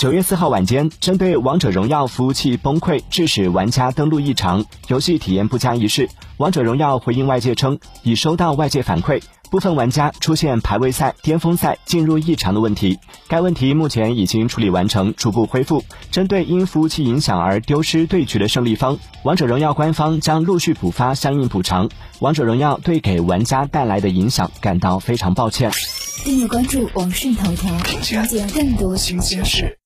九月四号晚间，针对《王者荣耀》服务器崩溃致使玩家登录异常、游戏体验不佳一事，《王者荣耀》回应外界称，已收到外界反馈，部分玩家出现排位赛、巅峰赛进入异常的问题。该问题目前已经处理完成，逐步恢复。针对因服务器影响而丢失对局的胜利方，《王者荣耀》官方将陆续补发相应补偿。《王者荣耀》对给玩家带来的影响感到非常抱歉。订阅关注网讯头条，了解更多新鲜事。